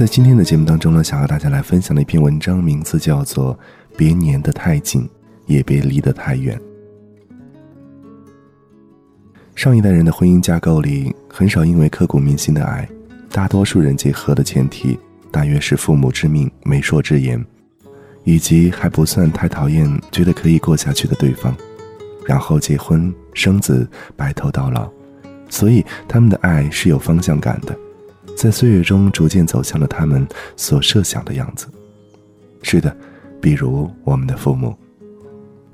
在今天的节目当中呢，想和大家来分享的一篇文章，名字叫做《别粘得太紧，也别离得太远》。上一代人的婚姻架构里，很少因为刻骨铭心的爱，大多数人结合的前提大约是父母之命、媒妁之言，以及还不算太讨厌、觉得可以过下去的对方，然后结婚生子，白头到老，所以他们的爱是有方向感的。在岁月中逐渐走向了他们所设想的样子。是的，比如我们的父母，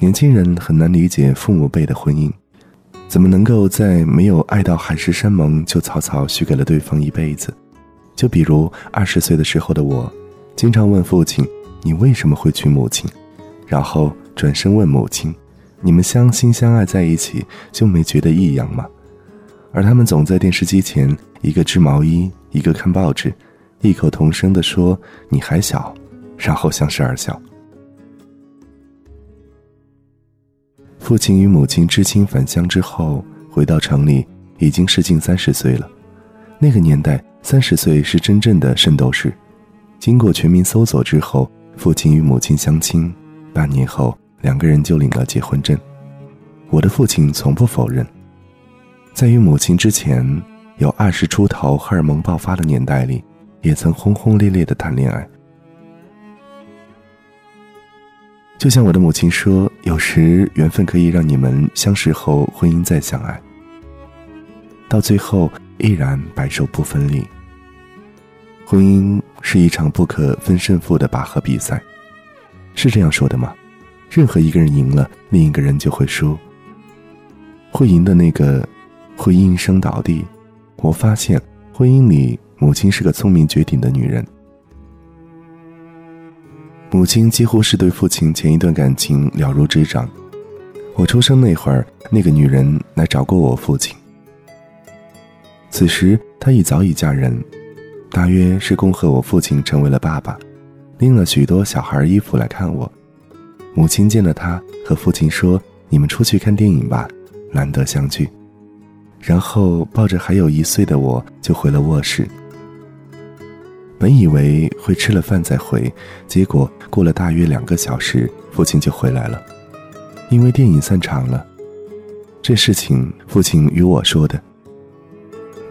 年轻人很难理解父母辈的婚姻，怎么能够在没有爱到海誓山盟就草草许给了对方一辈子？就比如二十岁的时候的我，经常问父亲：“你为什么会娶母亲？”然后转身问母亲：“你们相亲相爱在一起就没觉得异样吗？”而他们总在电视机前，一个织毛衣。一个看报纸，异口同声地说：“你还小。”然后相视而笑。父亲与母亲知青返乡之后，回到城里，已经是近三十岁了。那个年代，三十岁是真正的圣斗士。经过全民搜索之后，父亲与母亲相亲，半年后，两个人就领了结婚证。我的父亲从不否认，在与母亲之前。有二十出头荷尔蒙爆发的年代里，也曾轰轰烈烈的谈恋爱。就像我的母亲说，有时缘分可以让你们相识后婚姻再相爱，到最后依然白首不分离。婚姻是一场不可分胜负的拔河比赛，是这样说的吗？任何一个人赢了，另一个人就会输。会赢的那个会应声倒地。我发现，婚姻里，母亲是个聪明绝顶的女人。母亲几乎是对父亲前一段感情了如指掌。我出生那会儿，那个女人来找过我父亲。此时，她已早已嫁人，大约是恭贺我父亲成为了爸爸，拎了许多小孩衣服来看我。母亲见了他，和父亲说：“你们出去看电影吧，难得相聚。”然后抱着还有一岁的我就回了卧室。本以为会吃了饭再回，结果过了大约两个小时，父亲就回来了，因为电影散场了。这事情父亲与我说的。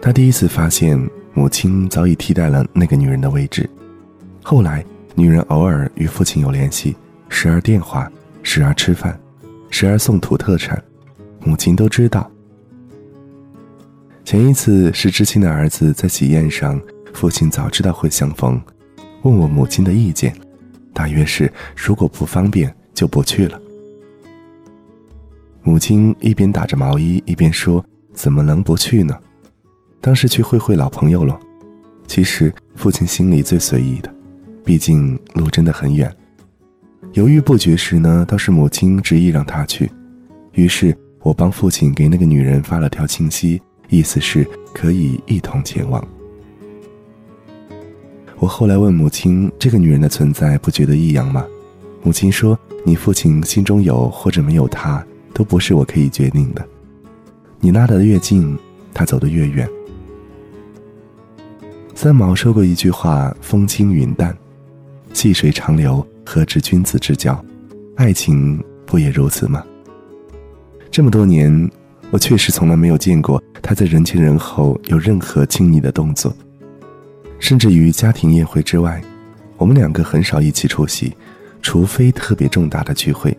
他第一次发现母亲早已替代了那个女人的位置。后来，女人偶尔与父亲有联系，时而电话，时而吃饭，时而送土特产，母亲都知道。前一次是知青的儿子在喜宴上，父亲早知道会相逢，问我母亲的意见，大约是如果不方便就不去了。母亲一边打着毛衣一边说：“怎么能不去呢？当是去会会老朋友了。”其实父亲心里最随意的，毕竟路真的很远。犹豫不决时呢，倒是母亲执意让他去，于是我帮父亲给那个女人发了条信息。意思是可以一同前往。我后来问母亲：“这个女人的存在不觉得异样吗？”母亲说：“你父亲心中有或者没有她，都不是我可以决定的。你拉得越近，她走得越远。”三毛说过一句话：“风轻云淡，细水长流，何止君子之交？爱情不也如此吗？”这么多年。我确实从来没有见过他在人前人后有任何亲昵的动作，甚至于家庭宴会之外，我们两个很少一起出席，除非特别重大的聚会。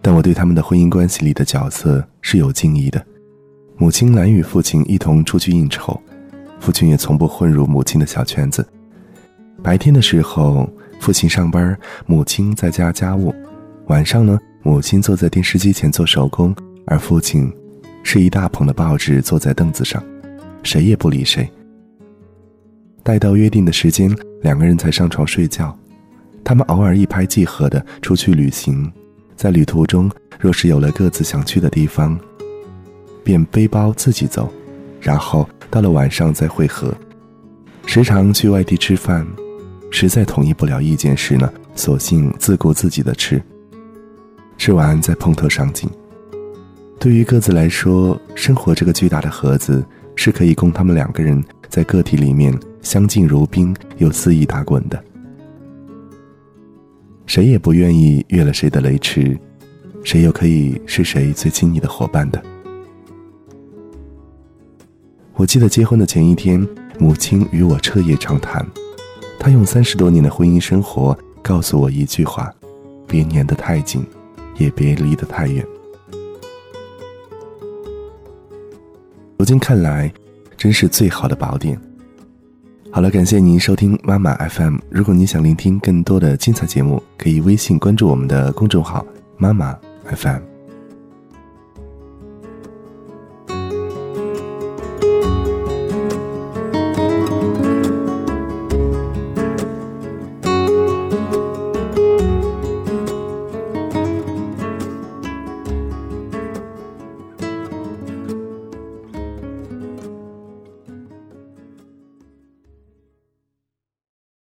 但我对他们的婚姻关系里的角色是有敬意的，母亲难与父亲一同出去应酬，父亲也从不混入母亲的小圈子。白天的时候，父亲上班，母亲在家家务，晚上呢？母亲坐在电视机前做手工，而父亲是一大捧的报纸，坐在凳子上，谁也不理谁，待到约定的时间，两个人才上床睡觉。他们偶尔一拍即合的出去旅行，在旅途中若是有了各自想去的地方，便背包自己走，然后到了晚上再会合。时常去外地吃饭，实在统一不了意见时呢，索性自顾自己的吃。吃完再碰头上镜。对于各自来说，生活这个巨大的盒子是可以供他们两个人在个体里面相敬如宾又肆意打滚的。谁也不愿意越了谁的雷池，谁又可以是谁最亲密的伙伴的？我记得结婚的前一天，母亲与我彻夜长谈，她用三十多年的婚姻生活告诉我一句话：别粘得太紧，也别离得太远。如今看来，真是最好的宝典。好了，感谢您收听妈妈 FM。如果您想聆听更多的精彩节目，可以微信关注我们的公众号“妈妈 FM”。